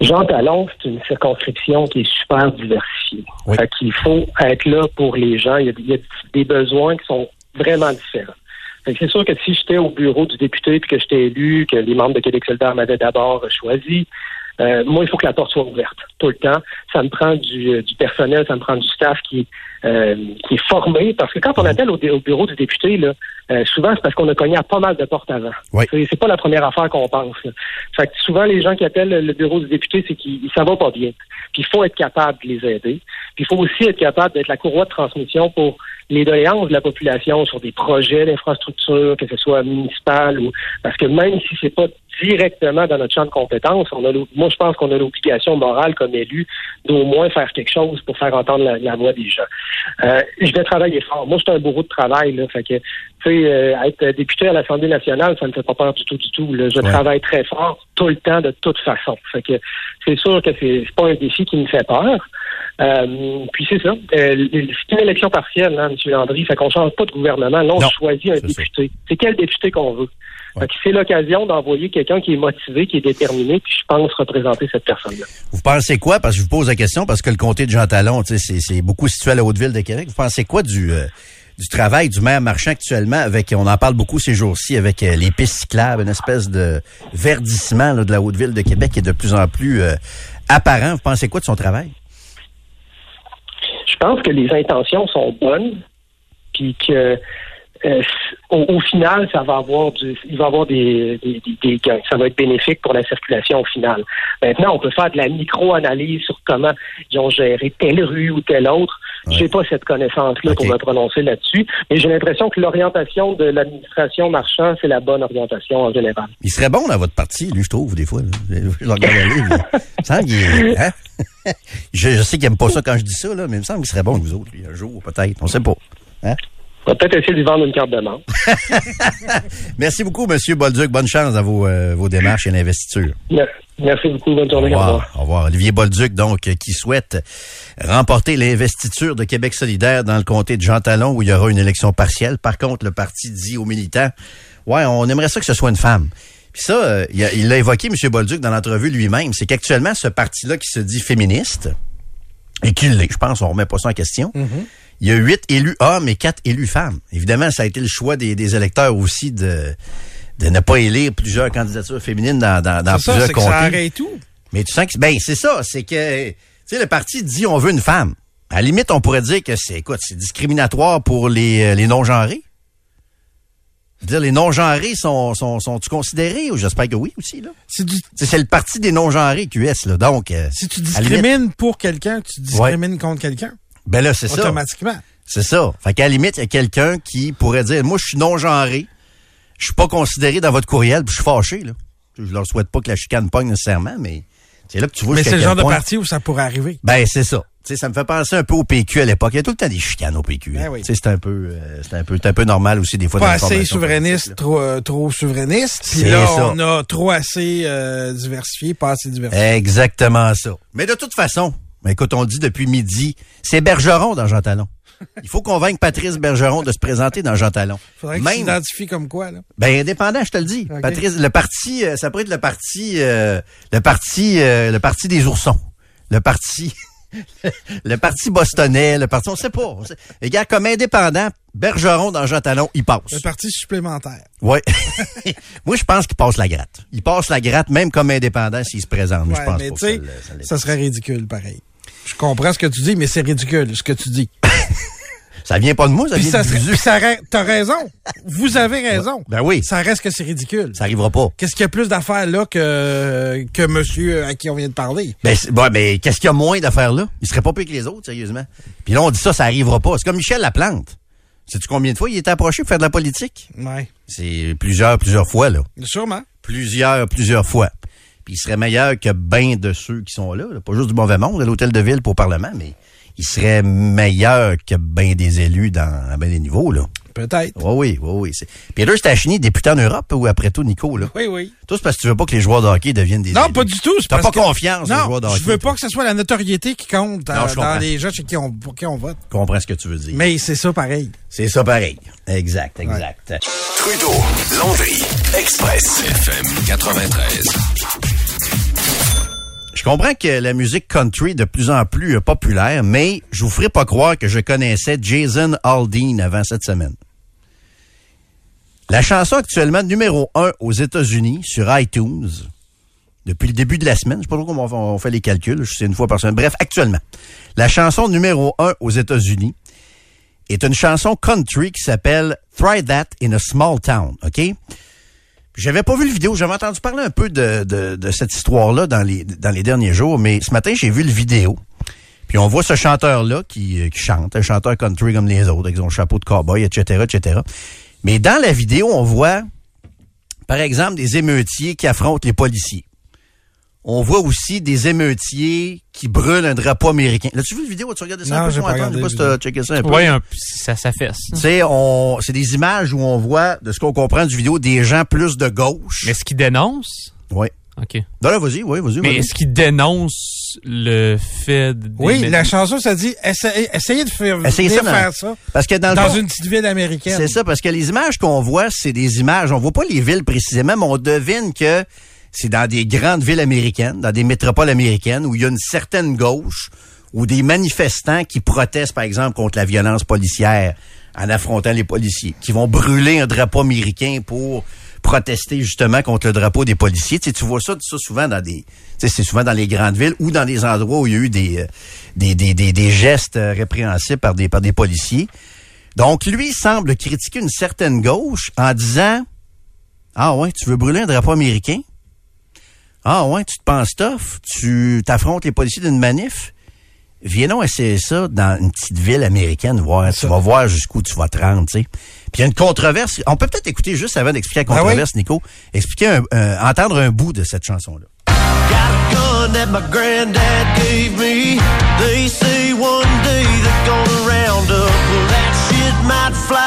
Jean Talon, c'est une circonscription qui est super diversifiée. Oui. Fait qu'il faut être là pour les gens. Il y, a, il y a des besoins qui sont vraiment différents. Fait que c'est sûr que si j'étais au bureau du député puis que j'étais élu, que les membres de Québec solidaire m'avaient d'abord choisi, euh, moi, il faut que la porte soit ouverte tout le temps. Ça me prend du, euh, du personnel, ça me prend du staff qui, euh, qui est formé. Parce que quand on appelle au, bureau du député, là, euh, souvent, c'est parce qu'on a cogné à pas mal de portes avant. Oui. C'est c'est pas la première affaire qu'on pense. là. Fait que souvent, les gens qui appellent le bureau du député, c'est qu'ils ça va pas bien. Puis il faut être capable de les aider. Puis il faut aussi être capable d'être la courroie de transmission pour les doléances de la population sur des projets d'infrastructure, que ce soit municipal ou parce que même si c'est pas directement dans notre champ de compétences, on a l'o- moi je pense qu'on a l'obligation morale comme élu d'au moins faire quelque chose pour faire entendre la, la voix des gens. Euh, je vais travailler fort. Moi, je suis un bourreau de travail. Là, fait que, tu sais, euh, être député à l'Assemblée nationale, ça ne me fait pas peur du tout, du tout. Là. Je Ouais. travaille très fort tout le temps, de toute façon. Fait que c'est sûr que c'est pas un défi qui me fait peur. Euh, puis c'est ça. Euh, c'est une élection partielle, hein, M. Landry. Fait qu'on change pas de gouvernement. Là, on Non, choisit un député. C'est quel député qu'on veut? C'est l'occasion d'envoyer quelqu'un qui est motivé, qui est déterminé, puis je pense représenter cette personne-là. Vous pensez quoi? Parce que je vous pose la question, parce que le comté de Jean Talon, c'est, c'est beaucoup situé à la Haute-Ville de Québec. Vous pensez quoi du, euh, du travail du maire marchand actuellement avec, on en parle beaucoup ces jours-ci, avec euh, les pistes cyclables, une espèce de verdissement là, de la Haute-Ville de Québec qui est de plus en plus euh, apparent. Vous pensez quoi de son travail? je pense que les intentions sont bonnes, puis que euh, au, au final, ça va avoir du, il va avoir des, des, des- des gains. Ça va être bénéfique pour la circulation au final. Maintenant, on peut faire de la micro-analyse sur comment ils ont géré telle rue ou telle autre. Ouais. J'ai pas cette connaissance-là Ok. pour me prononcer là-dessus, mais j'ai l'impression que l'orientation de l'administration marchand, c'est la bonne orientation en général. Il serait bon dans votre parti, lui, je trouve, des fois. Là. Je, je le regarde aller. mais [LAUGHS] Il me semble qu'il est- hein? [LAUGHS] je, je sais qu'il aime pas ça quand je dis ça, là, mais il me semble qu'il serait bon vous autres, lui, un jour, peut-être. On sait pas. Hein? On va peut-être essayer de lui vendre une carte de membre. [LAUGHS] Merci beaucoup, Monsieur Bolduc. Bonne chance dans vos, euh, vos démarches et l'investiture. Merci beaucoup. Bonne journée. Au revoir. revoir. Au revoir. Olivier Bolduc, donc, qui souhaite remporter l'investiture de Québec solidaire dans le comté de Jean Talon où il y aura une élection partielle. Par contre, le parti dit aux militants, ouais, on aimerait ça que ce soit une femme. Puis ça, euh, il l'a évoqué, M. Bolduc, dans l'entrevue lui-même, c'est qu'actuellement, ce parti-là qui se dit féministe, et qui l'est, je pense, on remet pas ça en question, il y a huit élus hommes et quatre élus femmes. Évidemment, ça a été le choix des, des électeurs aussi de, de ne pas élire plusieurs candidatures féminines dans, dans, dans ça, plusieurs comtés. ça arrête tout. Mais tu sens que ben c'est ça, c'est que tu sais le parti dit on veut une femme. À la limite, on pourrait dire que c'est écoute, c'est discriminatoire pour les, euh, les non-genrés. Dire les non-genrés sont sont sont tu considérés ou j'espère que oui aussi là? Si tu, C'est c'est le parti des non-genrés QS là. Donc euh, si tu discrimines pour quelqu'un, tu discrimines contre quelqu'un. Ben là c'est ça. Automatiquement. C'est ça. Fait qu'à la limite, il y a quelqu'un qui pourrait dire moi je suis non-genré. Je suis pas considéré dans votre courriel, puis je suis fâché là. Je leur souhaite pas que la chicane pogne nécessairement, mais c'est là que tu vois Mais c'est le genre de parti où ça pourrait arriver. Ben, c'est ça. Ça me fait penser un peu au PQ à l'époque. Il y a tout le temps des chicanes au PQ. Ben hein. oui. Tu sais, C'est un peu, euh, c'est un peu, un peu normal aussi des fois. Pas assez souverainiste, trop, euh, trop souverainiste. Puis là, ça. on a trop assez euh, diversifié, pas assez diversifié. Exactement ça. Mais de toute façon, ben, écoute, on dit depuis midi, c'est Bergeron dans Jean Talon. Il faut convaincre Patrice Bergeron de se présenter dans Jean Talon. Faudrait Même, comme quoi, là? ben indépendant, je te le dis. Patrice, le parti, euh, ça pourrait être le parti, euh, le parti, euh, le parti des oursons, le parti, [LAUGHS] le parti bostonnais, le parti, on sait pas. On sait. Les gars, comme indépendant, Bergeron dans Jean Talon, il passe. Le parti supplémentaire. Ouais. [LAUGHS] Moi, je pense qu'il passe la gratte. Il passe la gratte, même comme indépendant, s'il se présente. Mais je pense mais pas tu que sais, ça le- ça l'est. ça serait ridicule, pareil. Je comprends ce que tu dis, mais c'est ridicule, ce que tu dis. [LAUGHS] Ça vient pas de moi, ça Puis vient ça puis ça t'as raison. Vous avez raison. Ben oui. Ça reste que c'est ridicule. Ça arrivera pas. Qu'est-ce qu'il y a plus d'affaires là que, que monsieur à qui on vient de parler? Ben, ouais, ben, qu'est-ce qu'il y a moins d'affaires là? Il serait pas pire que les autres, sérieusement. Puis là, on dit ça, ça arrivera pas. C'est comme Michel Laplante. Sais-tu combien de fois il était approché pour faire de la politique? Ouais. C'est plusieurs, plusieurs fois, là. Sûrement. Plusieurs, plusieurs fois. Puis il serait meilleur que ben de ceux qui sont là, là. Pas juste du mauvais monde, à l'hôtel de ville pour le Parlement, mais il serait meilleur que ben des élus dans, à ben des niveaux, là. Peut-être. Oui, oui, oui, oui. C'est- Peter Stachny, député en Europe, ou après tout, Nico, là? Oui, oui. Tout c'est parce que tu veux pas que les joueurs de hockey deviennent des Non, élus. pas du tout. c'est T'as parce pas que- confiance aux Non, joueurs de hockey. je veux toi. pas que ce soit la notoriété qui compte Non, dans, les gens chez qui on, pour qui on vote. Je comprends ce que tu veux dire. Mais c'est ça pareil. C'est ça pareil. Exact, exact. Trudeau, Landry, Express, FM 93. Je comprends que la musique country est de plus en plus euh, populaire, mais je vous ferai pas croire que je connaissais Jason Aldean avant cette semaine. La chanson actuellement numéro un aux États-Unis sur iTunes depuis le début de la semaine. Je sais pas trop comment on fait- les calculs. Je sais une fois par semaine. Bref, actuellement, la chanson numéro un aux États-Unis est une chanson country qui s'appelle Try That in a Small Town. OK? J'avais pas vu le vidéo, j'avais entendu parler un peu de, de, de cette histoire-là dans les, dans les derniers jours, mais ce matin, j'ai vu le vidéo. Puis on voit ce chanteur-là qui, euh, qui chante, un chanteur country comme les autres, avec son chapeau de cowboy, etc., etc. Mais dans la vidéo, on voit, par exemple, des émeutiers qui affrontent les policiers. On voit aussi des émeutiers qui brûlent un drapeau américain. L'as-tu vu le vidéo? Tu regardé ça Non, un peu? pas regardé checké ça un peu. Oui, un- ça, ça fesse. Tu sais, on, c'est des images où on voit, de ce qu'on comprend du vidéo, des gens plus de gauche. Mais est-ce qu'il dénonce? Oui. OK. Non, là, vas-y, oui, vas-y. Mais est-ce qu'il dénonce le fait de... Oui, la chanson, ça dit essayez, essayez de faire, Essayez ça dans- faire ça Parce que dans, le dans fond, une petite ville américaine. c'est ça, parce que les images qu'on voit, c'est des images, on voit pas les villes précisément, mais on devine que c'est dans des grandes villes américaines, dans des métropoles américaines, où il y a une certaine gauche, ou des manifestants qui protestent, par exemple, contre la violence policière en affrontant les policiers, qui vont brûler un drapeau américain pour protester justement contre le drapeau des policiers. Tu, tu vois ça, ça souvent dans des, tu sais, c'est souvent dans les grandes villes ou dans des endroits où il y a eu des, euh, des, des, des, des gestes euh, répréhensibles par des, par des policiers. Donc, lui semble critiquer une certaine gauche en disant Ah ouais, tu veux brûler un drapeau américain? Ah ouais, tu te penses tough? Tu t'affrontes les policiers d'une manif? Viens donc essayer ça dans une petite ville américaine, voir. Tu vas voir jusqu'où tu vas te rendre, tu sais. Puis il y a une controverse. On peut peut-être écouter juste avant d'expliquer la Ah oui? controverse, Nico, expliquer un- entendre un bout de cette chanson-là. Got a gun that my granddad gave me. They say one day they're gonna round up. Well, that shit might fly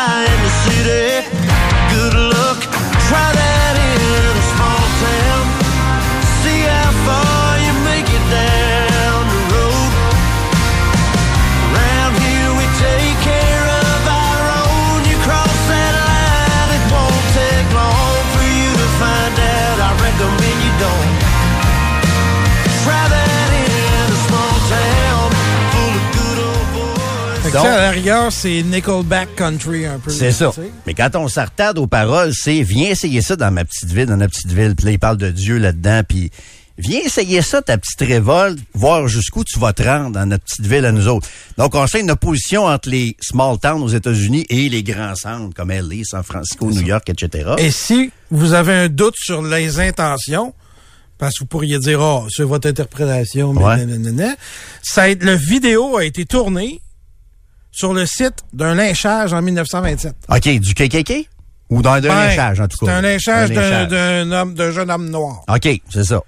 à la rigueur, c'est Nickelback Country un peu. C'est ça. Mais quand on s'attarde aux paroles, c'est viens essayer ça dans ma petite ville, dans ma petite ville. Puis là, il parle de Dieu là-dedans. Puis viens essayer ça, ta petite révolte, voir jusqu'où tu vas te rendre dans notre petite ville à nous autres. Donc, on sait une opposition entre les small towns aux États-Unis et les grands centres comme LA, San Francisco, New York, etc. Et si vous avez un doute sur les intentions, parce que vous pourriez dire, oh, c'est votre interprétation, mais Ouais. nanana, ça a le vidéo a été tourné sur le site d'un lynchage en 1927. OK, du KKK? Ou dans un Ben, lynchage, en tout cas. C'est un lynchage Un d'un d'un homme, d'un jeune homme noir. OK, c'est ça.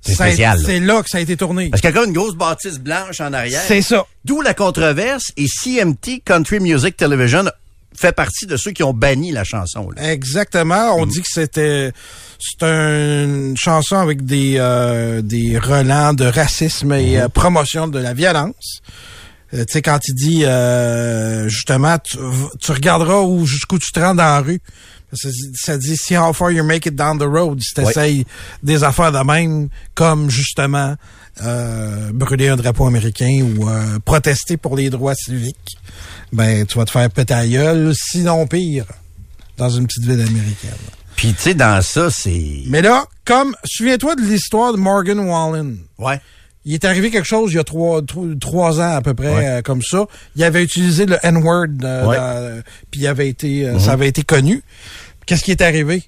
C'est spécial. C'est là que ça a été tourné. Parce qu'il y a une grosse bâtisse blanche en arrière. C'est ça. D'où la controverse et CMT Country Music Television fait partie de ceux qui ont banni la chanson. là. Exactement. Mm. On dit que c'était c'est une chanson avec des euh, des relents de racisme et Mm-hmm. euh, promotion de la violence. Euh, tu sais quand il dit euh, justement tu, tu regarderas où jusqu'où tu te rends dans la rue. Ça, ça dit see how far you make it down the road si t'essayes des affaires de même comme justement euh, brûler un drapeau américain ou euh, protester pour les droits civiques. Ben tu vas te faire péter la gueule, sinon pire dans une petite ville américaine. Puis tu sais, dans ça, c'est... Mais là, comme, souviens-toi de l'histoire de Morgan Wallen. Ouais. Il est arrivé quelque chose il y a trois, trois, ans à peu près, Ouais. euh, comme ça. Il avait utilisé le N-word, euh, Ouais. dans- puis il avait été, euh, ça avait été connu. Qu'est-ce qui est arrivé?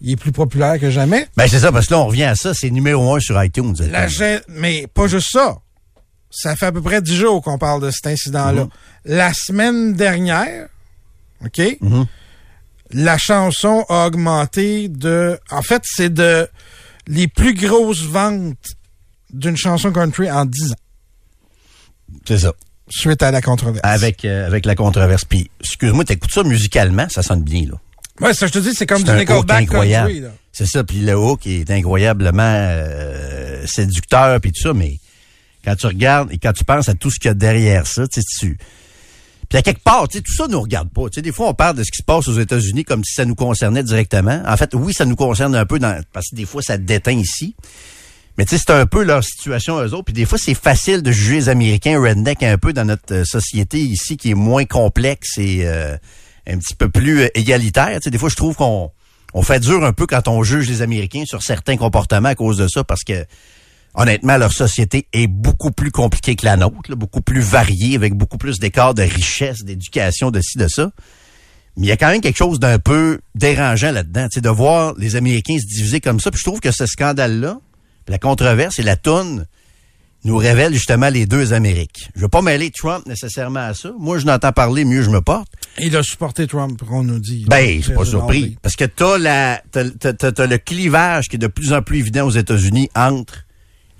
Il est plus populaire que jamais. Ben c'est ça, parce que là, on revient à ça, c'est numéro un sur iTunes. La mais pas juste ça. Ça fait à peu près dix jours qu'on parle de cet incident-là. Mhm. La semaine dernière, OK? Mhm. La chanson a augmenté de... En fait, c'est de les plus grosses ventes d'une chanson country en 10 ans, C'est ça. suite à la controverse. Avec, euh, avec la controverse. Puis, excuse-moi, t'écoutes ça musicalement, ça sonne bien, là. Ouais, ça, je te dis, c'est comme du Nickelback incroyable. country. Là. C'est ça, puis le hook est incroyablement euh, séducteur, puis tout ça, mais quand tu regardes et quand tu penses à tout ce qu'il y a derrière ça, tu sais, tu... Puis à quelque part, tout ça nous regarde pas. Des fois, on parle de ce qui se passe aux États-Unis comme si ça nous concernait directement. En fait, oui, ça nous concerne un peu dans, parce que des fois, ça déteint ici. Mais tu sais, c'est un peu leur situation eux autres. Puis des fois, c'est facile de juger les Américains redneck un peu dans notre euh, société ici qui est moins complexe et euh, un petit peu plus euh, égalitaire. Tu sais, des fois, je trouve qu'on on fait dur un peu quand on juge les Américains sur certains comportements à cause de ça parce que honnêtement, leur société est beaucoup plus compliquée que la nôtre, là, beaucoup plus variée, avec beaucoup plus d'écarts de richesse, d'éducation, de ci, de ça. Mais il y a quand même quelque chose d'un peu dérangeant là-dedans, de voir les Américains se diviser comme ça. Puis je trouve que ce scandale-là, la controverse et la toune nous révèlent justement les deux Amériques. Je veux pas mêler Trump nécessairement à ça. Moi, je n'entends parler, mieux je me porte. Il a supporté Trump, on nous dit. Ben, je suis pas surpris. Parce que t'as la, t'as- t'as- t'as le clivage qui est de plus en plus évident aux États-Unis entre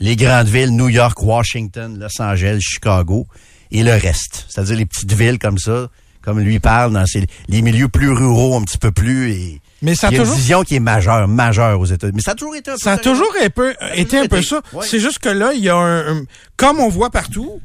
les grandes villes, New York, Washington, Los Angeles, Chicago, et le reste. C'est-à-dire les petites villes comme ça, comme lui parle, dans ces, les milieux plus ruraux, un petit peu plus, et Mais ça a il y a toujours- une vision qui est majeure, majeure aux États-Unis. Mais ça a toujours été un peu Ça a toujours un peu, été un peu ça. Ouais. C'est juste que là, il y a un, un- comme on voit partout,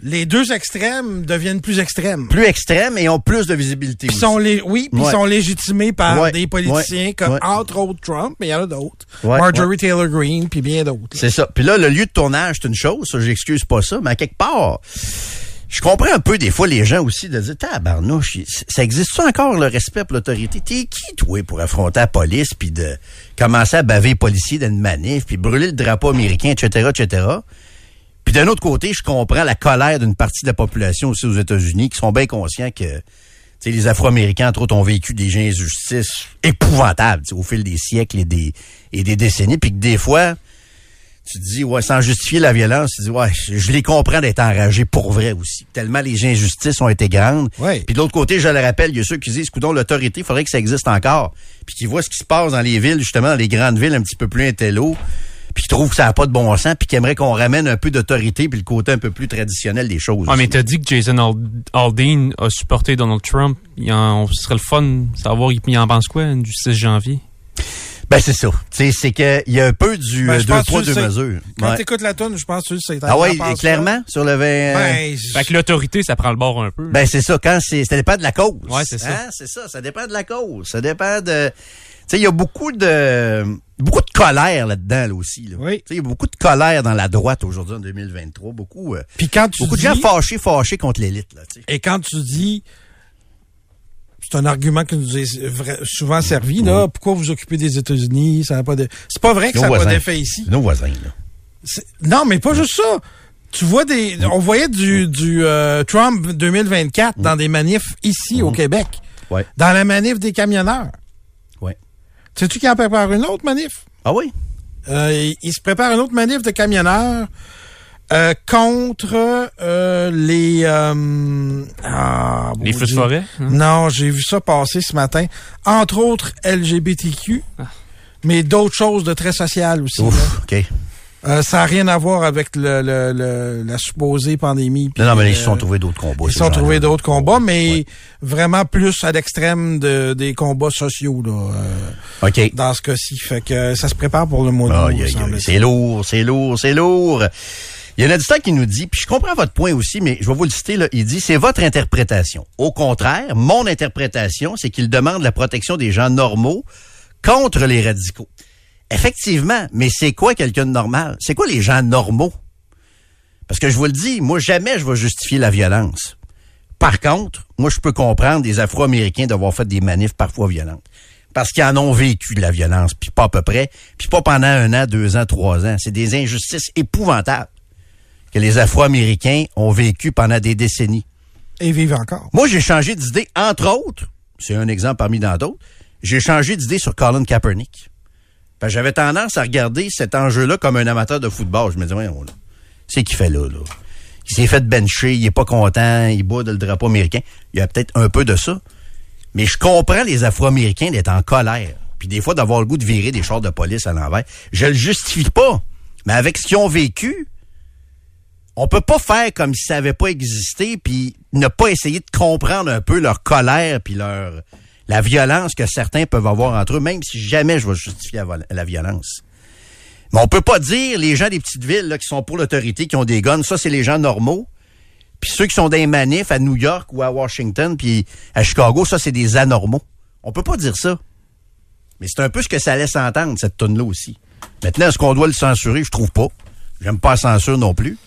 les deux extrêmes deviennent plus extrêmes. plus extrême et ont plus de visibilité. Aussi. sont les, oui, puis Ouais. sont légitimés par Ouais, des politiciens comme entre autres Trump, mais il y en a d'autres. Marjorie. Taylor Greene, puis bien d'autres. C'est ça. Puis là, le lieu de tournage, c'est une chose, j'excuse pas ça, mais à quelque part, je comprends un peu des fois les gens aussi de dire, tabarnouche, ça existe-tu encore le respect pour l'autorité? T'es qui, toi, pour affronter la police, puis de commencer à baver les policiers dans manif, puis brûler le drapeau américain, etc., etc.? Puis d'un autre côté, je comprends la colère d'une partie de la population aussi aux États-Unis qui sont bien conscients que les Afro-Américains, entre autres, ont vécu des injustices épouvantables au fil des siècles et des, et des décennies, puis que des fois, tu te dis, ouais, sans justifier la violence, tu dis, ouais, je, je les comprends d'être enragés pour vrai aussi. Tellement les injustices ont été grandes. Ouais. Puis de l'autre côté, je le rappelle, il y a ceux qui disent, coudons, l'autorité, il faudrait que ça existe encore. Puis qui voient ce qui se passe dans les villes, justement, dans les grandes villes un petit peu plus intello, puis qui trouvent que ça n'a pas de bon sens, puis qui aimeraient qu'on ramène un peu d'autorité, puis le côté un peu plus traditionnel des choses. Ouais, mais aussi. t'as dit que Jason Ald- Aldean a supporté Donald Trump. Il en, ce serait le fun de savoir il, il en pense quoi du 6 janvier? Ben, c'est ça. Tu sais, c'est qu'il y a un peu du Ben, euh, deux tu deux mesures. Quand Ouais. t'écoutes la tune, je pense que sais. Ah ouais, clairement, sur le 20... euh, Ben, Fait que l'autorité, ça prend le bord un peu. Ben c'est ça, quand c'est ça dépend de la cause. Ouais, c'est ça. Hein, c'est ça, ça dépend de la cause, ça dépend de tu sais il y a beaucoup de beaucoup de colère là-dedans là, aussi là. Oui. Tu sais il y a beaucoup de colère dans la droite aujourd'hui en 2023, beaucoup euh, puis quand tu beaucoup de gens fâchés fâchés contre l'élite là, tu sais. et quand tu dis, c'est un argument qui nous est souvent servi, là, pourquoi vous occupez des États-Unis, ça n'a pas de, c'est pas vrai que Nos ça n'a pas d'effet ici. Nos voisins là. Non, mais pas juste ça. Tu vois des, on voyait du, du euh, Trump 2024 dans des manifs ici au Québec, Ouais. dans la manif des camionneurs. Ouais. Sais-tu qui en prépare une autre manif? Ah oui? Euh, il, il se prépare une autre manif de camionneurs euh, contre euh, les euh, ah, Les feux de forêt. hein? Non, j'ai vu ça passer ce matin. Entre autres LGBTQ, mais d'autres choses de très sociales aussi. là. Ouf, OK. Euh, ça n'a rien à voir avec le, le, le- la supposée pandémie. Non, non, mais ils se euh, sont trouvés d'autres combats. Ils se sont trouvés d'autres combats, mais Ouais. vraiment plus à l'extrême de, des combats sociaux là, euh, OK. dans ce cas-ci. Fait que ça se prépare pour le mois d'août, Aïe, aïe, aïe. semble-t-il. C'est lourd, c'est lourd, c'est lourd. Il y a un auditeur qui nous dit, puis je comprends votre point aussi, mais je vais vous le citer, là, il dit, c'est votre interprétation. Au contraire, mon interprétation, c'est qu'il demande la protection des gens normaux contre les radicaux. Effectivement, mais c'est quoi quelqu'un de normal? C'est quoi les gens normaux? Parce que je vous le dis, moi, jamais je vais justifier la violence. Par contre, moi, je peux comprendre des Afro-Américains d'avoir fait des manifs parfois violentes. Parce qu'ils en ont vécu de la violence, puis pas à peu près, puis pas pendant un an, deux ans, trois ans. C'est des injustices épouvantables que les Afro-Américains ont vécu pendant des décennies. Et vivent encore. Moi, j'ai changé d'idée, entre autres, c'est un exemple parmi tant d'autres, j'ai changé d'idée sur Colin Kaepernick. Que j'avais tendance à regarder cet enjeu-là comme un amateur de football. Je me disais, voyons, c'est qu'il fait là, là? Il s'est fait bencher, il est pas content, il boit de le drapeau américain. Il y a peut-être un peu de ça. Mais je comprends les Afro-Américains d'être en colère. Puis des fois d'avoir le goût de virer des chars de police à l'envers. Je le justifie pas. Mais avec ce qu'ils ont vécu, on peut pas faire comme si ça avait pas existé puis ne pas essayer de comprendre un peu leur colère puis leur la violence que certains peuvent avoir entre eux, même si jamais je vais justifier la, violence. Mais on peut pas dire les gens des petites villes qui sont pour l'autorité, qui ont des guns, ça c'est les gens normaux. Puis ceux qui sont les manifs à New York ou à Washington puis à Chicago, ça c'est des anormaux. On peut pas dire ça. Mais c'est un peu ce que ça laisse entendre cette tonne là aussi. Maintenant, est-ce qu'on doit le censurer? Je trouve pas. J'aime pas la censure non plus.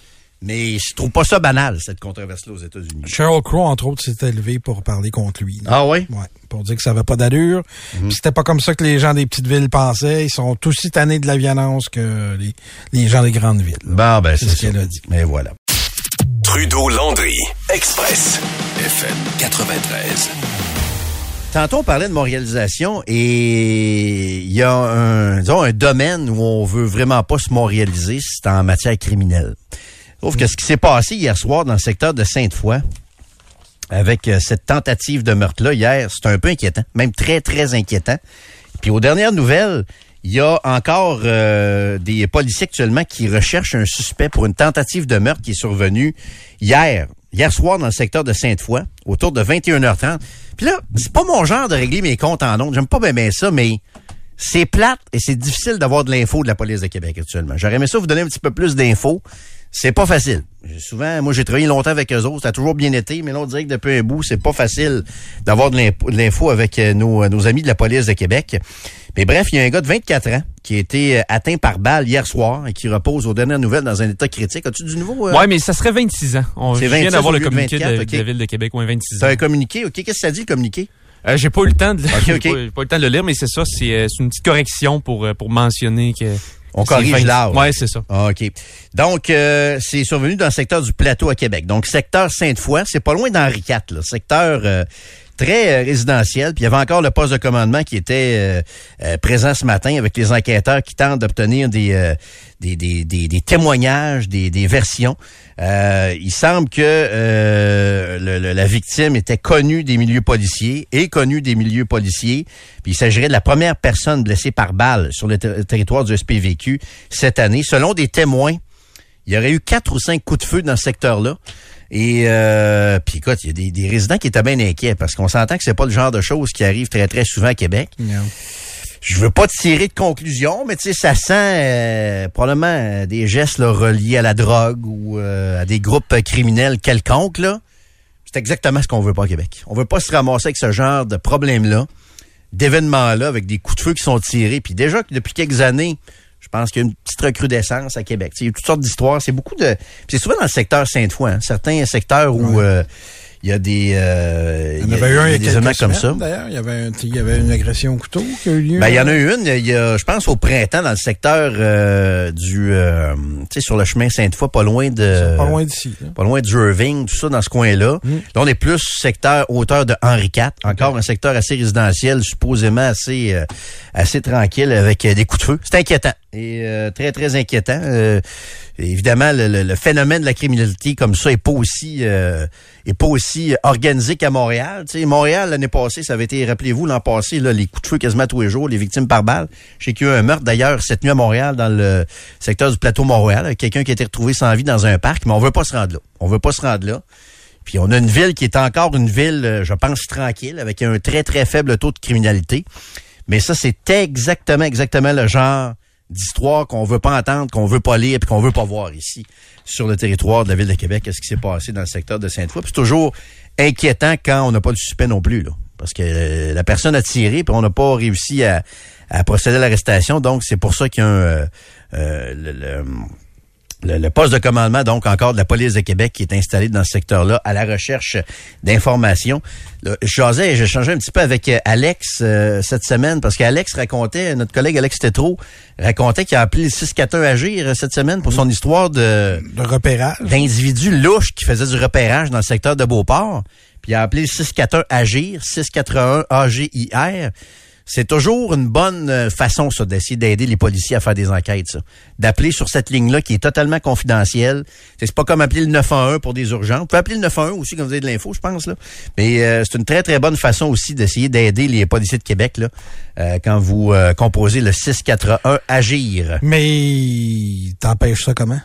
Mais je trouve pas ça banal, cette controverse-là aux États-Unis. Cheryl Crow, entre autres, s'est élevé pour parler contre lui. là. Ah oui? Ouais, pour dire que ça avait pas d'allure. Puis C'était pas comme ça que les gens des petites villes pensaient. Ils sont aussi tannés de la violence que les, les gens des grandes villes. là. Bon, ben, C'est c'est ce qu'elle a dit. Mais voilà. Trudeau Landry, Express, FM 93. Tantôt, on parlait de montréalisation et il y a un, disons, un domaine où on veut vraiment pas se montréaliser, c'est en matière criminelle. Sauf que ce qui s'est passé hier soir dans le secteur de Sainte-Foy, avec euh, cette tentative de meurtre-là hier, c'est un peu inquiétant, même très, très inquiétant. Puis aux dernières nouvelles, il y a encore euh, des policiers actuellement qui recherchent un suspect pour une tentative de meurtre qui est survenue hier, hier soir dans le secteur de Sainte-Foy, autour de 21h30. Puis là, c'est pas mon genre de régler mes comptes en ondes. J'aime pas bien, bien ça, mais c'est plate et c'est difficile d'avoir de l'info de la police de Québec actuellement. J'aurais aimé ça vous donner un petit peu plus d'infos. C'est pas facile. Souvent, moi, j'ai travaillé longtemps avec eux autres. Ça a toujours bien été, mais là, on dirait que depuis un bout, c'est pas facile d'avoir de l'info- avec euh, nos, nos amis de la police de Québec. Mais bref, il y a un gars de 24 ans qui a été euh, atteint par balle hier soir et qui repose aux dernières nouvelles dans un état critique. As-tu du nouveau? euh? Ouais, mais ça serait 26 ans. On C'est 26 d'avoir le de communiqué de, 24, de la. Ville de Québec, ouais, 26 ans. T'as un communiqué? OK, qu'est-ce que ça dit, le communiqué? Euh, j'ai pas eu le temps de pas, [LAUGHS] j'ai pas eu le temps de le lire, mais c'est ça, c'est euh, c'est une petite correction pour, euh, pour mentionner que. On corrige 20 l'âge. Ouais, c'est ça. Ah, OK. Donc, euh, c'est survenu dans le secteur du plateau à Québec. Donc, secteur Sainte-Foy, c'est pas loin d'Henri IV, là. Secteur euh, très euh, résidentiel. Puis il y avait encore le poste de commandement qui était euh, euh, présent ce matin avec les enquêteurs qui tentent d'obtenir des, des, des, des, témoignages, des, des versions. Il semble que le- le- la victime était connue des milieux policiers et connue des milieux policiers. Puis il s'agirait de la première personne blessée par balle sur le ter- territoire du SPVQ cette année. Selon des témoins, il y aurait eu quatre ou cinq coups de feu dans ce secteur-là. Et euh, puis écoute, il y a des, des résidents qui étaient bien inquiets parce qu'on s'entend que c'est pas le genre de choses qui arrivent très très souvent à Québec. Non. Je veux pas tirer de conclusion, mais tu sais, ça sent euh, probablement euh, des gestes là, reliés à la drogue ou euh, à des groupes criminels quelconques. Là. C'est exactement ce qu'on veut pas à Québec. On veut pas se ramasser avec ce genre de problème-là, d'événements-là, avec des coups de feu qui sont tirés. Puis déjà que depuis quelques années, pense qu'il y a une petite recrudescence à Québec. Tu sais, il y a toutes sortes d'histoires. C'est beaucoup de. C'est souvent dans le secteur Sainte-Foy, hein. certains secteurs où euh, il y a des. euh, Il y en a- avait eu un il y a des événements comme ça. D'ailleurs, il y avait, un- il y avait une agression au couteau qui a eu lieu. Ben, il y en a eu une, il y a, je pense, au printemps, dans le secteur euh, du, euh, tu sais, sur le chemin Sainte-Foy, pas loin de... Pas loin d'ici. Pas loin du Irving, tout ça, dans ce coin-là. Mm. Là, on est plus secteur hauteur de Henri IV. Encore un secteur assez résidentiel, supposément assez, euh, assez tranquille, avec euh, des coups de feu. C'est inquiétant. Et euh, très, très inquiétant. Euh, évidemment, le, le- le phénomène de la criminalité comme ça est pas aussi euh, est pas aussi organisé qu'à Montréal. Tu sais, Montréal, l'année passée, ça avait été, rappelez-vous, l'an passé, là, les coups de feu quasiment tous les jours, les victimes par balle. Je sais qu'il y a eu un meurtre d'ailleurs cette nuit à Montréal, dans le secteur du plateau Montréal, quelqu'un qui a été retrouvé sans vie dans un parc, mais on veut pas se rendre là. On veut pas se rendre là. Puis on a une ville qui est encore une ville, euh, je pense, tranquille, avec un très, très faible taux de criminalité. Mais ça, c'est exactement, exactement le genre d'histoire qu'on veut pas entendre, qu'on veut pas lire, puis qu'on veut pas voir ici, sur le territoire de la ville de Québec. Qu'est-ce qui s'est passé dans le secteur de Sainte-Foy? C'est toujours inquiétant quand on n'a pas de suspect non plus, là. Parce que euh, la personne a tiré, puis on n'a pas réussi à, à procéder à l'arrestation. Donc, c'est pour ça qu'il y a un... euh, euh, le, le poste de commandement, donc encore de la police de Québec, qui est installé dans ce secteur-là, à la recherche d'informations. Jasais, j'ai changé un petit peu avec euh, Alex euh, cette semaine, parce qu'Alex racontait, notre collègue Alex Tétrault racontait qu'il a appelé le 641 Agir euh, cette semaine pour son histoire de Le repérage. d'individus louches qui faisaient du repérage dans le secteur de Beauport. Puis il a appelé le 641 Agir, 641 AGIR. C'est toujours une bonne euh, façon, ça, d'essayer d'aider les policiers à faire des enquêtes, ça. D'appeler sur cette ligne-là qui est totalement confidentielle. C'est pas comme appeler le 911 pour des urgences. Vous pouvez appeler le 911 aussi quand vous avez de l'info, je pense, là. Mais euh, c'est une très, très bonne façon aussi d'essayer d'aider les policiers de Québec, là, euh, quand vous euh, composez le 641 Agir. Mais t'empêches ça comment?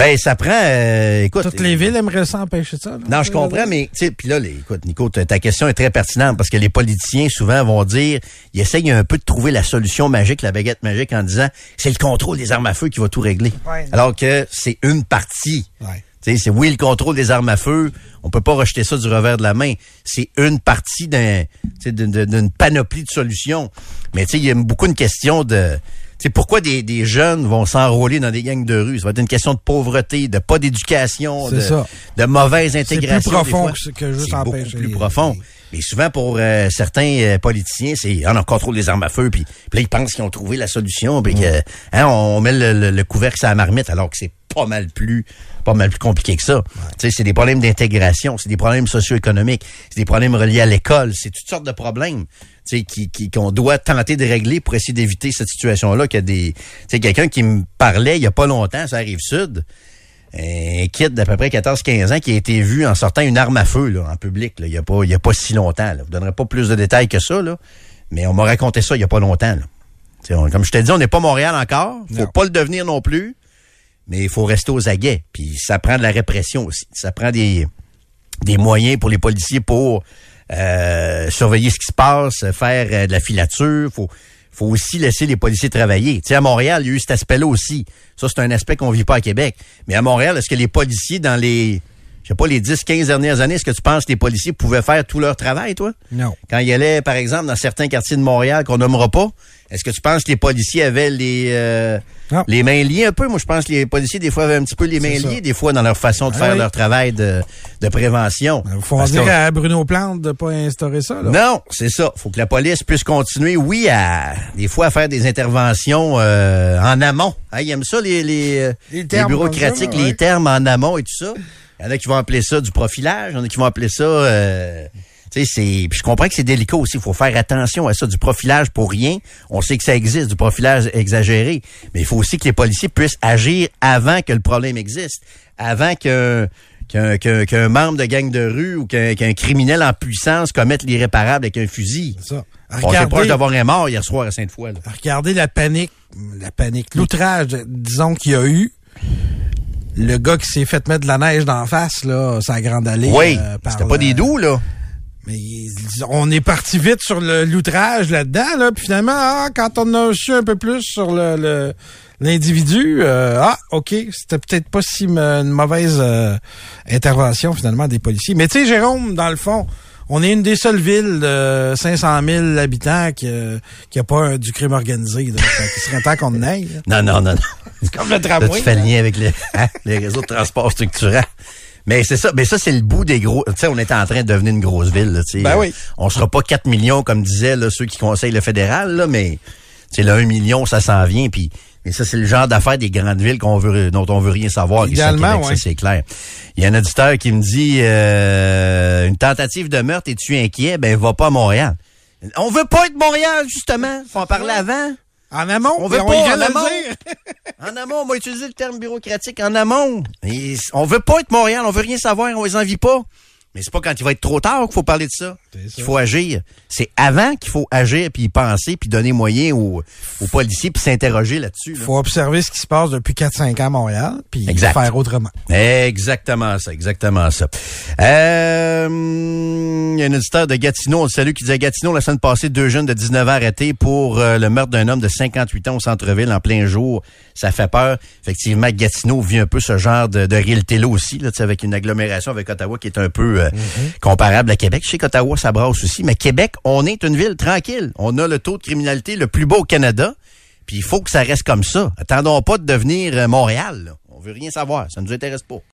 Ben, ça prend, euh, écoute... Toutes les villes aimeraient ça empêcher ça. là. Non, je comprends, mais tu sais, puis là, les- écoute, Nico, ta question est très pertinente parce que les politiciens souvent vont dire, ils essayent un peu de trouver la solution magique, la baguette magique, en disant, c'est le contrôle des armes à feu qui va tout régler. Ouais. Alors que c'est une partie. Ouais. Tu sais, c'est oui le contrôle des armes à feu. On peut pas rejeter ça du revers de la main. C'est une partie d'un, tu sais, d'une, d'une- d'une panoplie de solutions. Mais tu sais, il y a beaucoup une question de, sais, pourquoi des, des jeunes vont s'enrôler dans des gangs de rue Ça va être une question de pauvreté, de pas d'éducation, C'est de, mauvaise C'est intégration. plus profond des fois. que juste C'est empêcher plus les- profond. Mais souvent pour euh, certains euh, politiciens, c'est on contrôle des armes à feu, puis, puis là ils pensent qu'ils ont trouvé la solution, puis que hein, on met le, le- le couvercle sur la marmite, alors que c'est pas mal plus pas mal plus compliqué que ça. Tu sais, c'est des problèmes d'intégration, c'est des problèmes socio-économiques, c'est des problèmes reliés à l'école, c'est toutes sortes de problèmes. Qui, qu'on doit tenter de régler pour essayer d'éviter cette situation-là. Qu'il y a des, sais, quelqu'un qui me parlait il y a pas longtemps, ça arrive sud, un kid d'à peu près 14-15 ans qui a été vu en sortant une arme à feu là, en public là, il y a pas il y a pas si longtemps. Là. Je vous donnerai pas plus de détails que ça là, mais on m'a raconté ça il y a pas longtemps. Là. On- comme je t'ai dit, on n'est pas Montréal encore, faut Non. pas le devenir non plus, mais il faut rester aux aguets. Puis ça prend de la répression aussi, ça prend des des moyens pour les policiers pour euh, surveiller ce qui se passe, faire euh, de la filature. Faut, faut aussi laisser les policiers travailler. Tu sais, à Montréal, il y a eu cet aspect-là aussi. Ça, c'est un aspect qu'on vit pas à Québec. Mais à Montréal, est-ce que les policiers, dans les, sais pas, les 10, 15 dernières années, est-ce que tu penses que les policiers pouvaient faire tout leur travail, toi? Non. Quand ils allaient, par exemple, dans certains quartiers de Montréal qu'on nommera pas, est-ce que tu penses que les policiers avaient les euh, les mains liées un peu? Moi, je pense que les policiers, des fois, avaient un petit peu les mains ça. liées, des fois, dans leur façon de Ah faire oui. leur travail de, de prévention. Il faut en dire à Bruno Plante de pas instaurer ça. Là. non, c'est ça. Faut que la police puisse continuer, oui, à des fois à faire des interventions euh, en amont. Hein, ils aiment ça, les, les, Les bureaucratiques, les termes en amont et tout ça. Il y en a qui vont appeler ça du profilage, il y en a qui vont appeler ça... Euh, tu sais, c'est, puis je comprends que c'est délicat aussi. Il faut faire attention à ça. Du profilage pour rien. On sait que ça existe, du profilage exagéré. Mais il faut aussi que les policiers puissent agir avant que le problème existe. Avant que qu'un qu'un qu'un membre de gang de rue ou qu'un criminel en puissance commette l'irréparable avec un fusil. C'est ça. On s'est proche Regardez, d'avoir un mort hier soir à Sainte-Foy. regardez la panique, la panique, l'outrage, disons qu'il y a eu. Le gars qui s'est fait mettre de la neige d'en face, là, sa grande allée. Oui, euh, c'était pas des doux, là. Mais on est parti vite sur l'outrage là-dedans, là, puis finalement, ah, quand on a su un peu plus sur le le- l'individu, euh, ah, ok, c'était peut-être pas si une mauvaise euh, intervention finalement des policiers. Mais tu sais, Jérôme, dans le fond, on est une des seules villes de 500 000 habitants qui, euh, qui a pas du crime organisé. Donc, il serait temps qu'on aille. Non, non, non, non. C'est comme le Là, tramway. tu fais le lien avec les, hein, les réseaux de transport structurants. Mais c'est ça, mais ça c'est le bout des gros. Tu sais, on est en train de devenir une grosse ville. Là, tu. Ben oui. On sera pas 4 millions comme disaient là, ceux qui conseillent le fédéral, là, mais c'est le 1 million, ça s'en vient. Puis, mais ça c'est le genre d'affaires des grandes villes qu'on veut, dont on veut rien savoir. Idéalement, Québec, ouais. ça c'est clair. Il y a un auditeur qui me dit euh, une tentative de meurtre, es-tu inquiet? Ben va pas à Montréal. On veut pas être Montréal justement. Faut en parler avant. En amont, On veut pas, en amont. [LAUGHS] En amont, on va utiliser le terme bureaucratique en amont. Et on veut pas être Montréal, on veut rien savoir, on les envie pas. Mais c'est pas quand il va être trop tard qu'il faut parler de ça. qu'il faut agir. C'est avant qu'il faut agir, puis y penser, puis donner moyen aux, aux policiers, puis s'interroger là-dessus. là. faut observer ce qui se passe depuis 4-5 ans à Montréal, puis faire autrement. Exactement ça, exactement ça. Euh, il y a un auditeur de Gatineau, on le salue, qui disait Gatineau, la semaine passée, deux jeunes de 19 ans arrêtés pour euh, le meurtre d'un homme de 58 ans au centre-ville en plein jour. Ça fait peur. Effectivement, Gatineau vit un peu ce genre de, de réalité-là aussi, là, avec une agglomération avec Ottawa qui est un peu euh, comparable à Québec. Je sais qu'Ottawa, ça brasse aussi, mais Québec, on est une ville tranquille. On a le taux de criminalité le plus bas au Canada. Puis il faut que ça reste comme ça. Attendons pas de devenir euh, Montréal. là. On veut rien savoir. Ça nous intéresse pas.